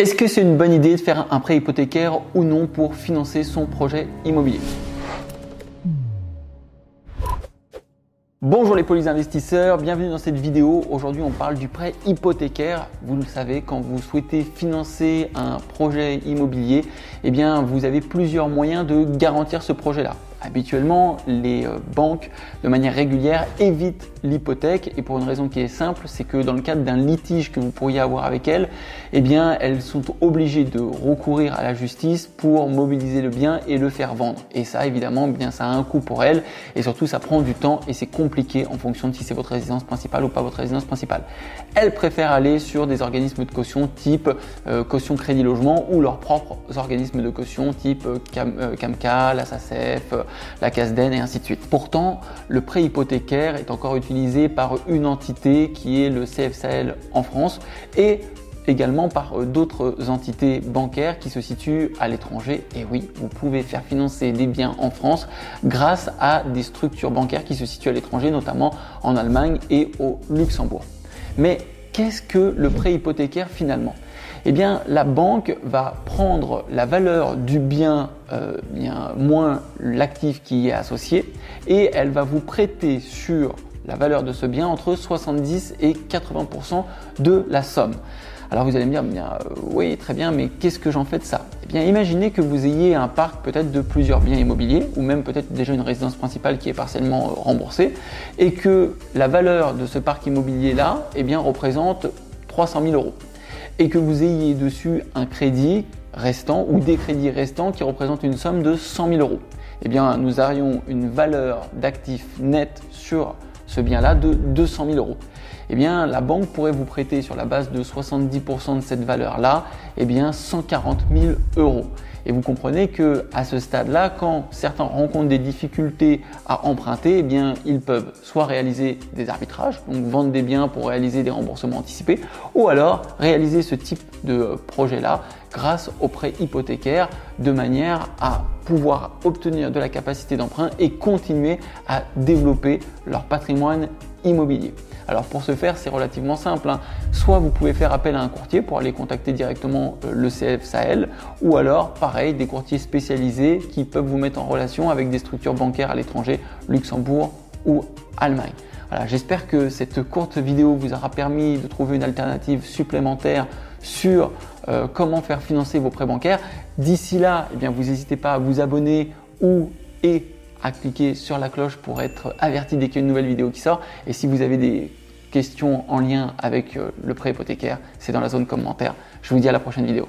Est-ce que c'est une bonne idée de faire un prêt hypothécaire ou non pour financer son projet immobilier? Bonjour les polis investisseurs, bienvenue dans cette vidéo. Aujourd'hui on parle du prêt hypothécaire. Vous le savez, quand vous souhaitez financer un projet immobilier, eh bien vous avez plusieurs moyens de garantir ce projet-là. Habituellement, les euh, banques, de manière régulière, évitent l'hypothèque et pour une raison qui est simple, c'est que dans le cadre d'un litige que vous pourriez avoir avec elles, eh bien, elles sont obligées de recourir à la justice pour mobiliser le bien et le faire vendre. Et ça, évidemment, eh bien, ça a un coût pour elles et surtout, ça prend du temps et c'est compliqué en fonction de si c'est votre résidence principale ou pas votre résidence principale. Elles préfèrent aller sur des organismes de caution type euh, caution crédit logement ou leurs propres organismes de caution type euh, CAMCA, la SACEF, la CASDEN et ainsi de suite. Pourtant, le prêt hypothécaire est encore utilisé par une entité qui est le CFSL en France et également par euh, d'autres entités bancaires qui se situent à l'étranger. Et oui, vous pouvez faire financer des biens en France grâce à des structures bancaires qui se situent à l'étranger, notamment en Allemagne et au Luxembourg. Mais qu'est-ce que le prêt hypothécaire finalement? Eh bien la banque va prendre la valeur du bien, euh, bien moins l'actif qui y est associé et elle va vous prêter sur la valeur de ce bien entre 70 et 80% de la somme. Alors vous allez me dire, bien, euh, oui, très bien, mais qu'est-ce que j'en fais de ça? Eh bien, imaginez que vous ayez un parc peut-être de plusieurs biens immobiliers, ou même peut-être déjà une résidence principale qui est partiellement euh, remboursée, et que la valeur de ce parc immobilier-là, eh bien, représente 300 000 euros et que vous ayez dessus un crédit restant ou des crédits restants qui représentent une somme de 100 000 euros. Eh bien, nous aurions une valeur d'actif net sur ce bien-là de 200 000 euros. Eh bien, la banque pourrait vous prêter sur la base de 70% de cette valeur-là, eh bien, 140 000 euros. Et vous comprenez que à ce stade-là, quand certains rencontrent des difficultés à emprunter, eh ils peuvent soit réaliser des arbitrages, donc vendre des biens pour réaliser des remboursements anticipés, ou alors réaliser ce type de projet-là grâce au prêt hypothécaire de manière à pouvoir obtenir de la capacité d'emprunt et continuer à développer leur patrimoine immobilier. Alors pour ce faire, c'est relativement simple. Hein. Soit vous pouvez faire appel à un courtier pour aller contacter directement euh, le CF Sahel, ou alors pareil, des courtiers spécialisés qui peuvent vous mettre en relation avec des structures bancaires à l'étranger, Luxembourg ou Allemagne. Voilà, j'espère que cette courte vidéo vous aura permis de trouver une alternative supplémentaire sur euh, comment faire financer vos prêts bancaires. D'ici là, eh bien, vous n'hésitez pas à vous abonner ou et à cliquer sur la cloche pour être averti dès qu'il y a une nouvelle vidéo qui sort. Et si vous avez des questions en lien avec euh, le prêt hypothécaire, c'est dans la zone commentaire. Je vous dis à la prochaine vidéo.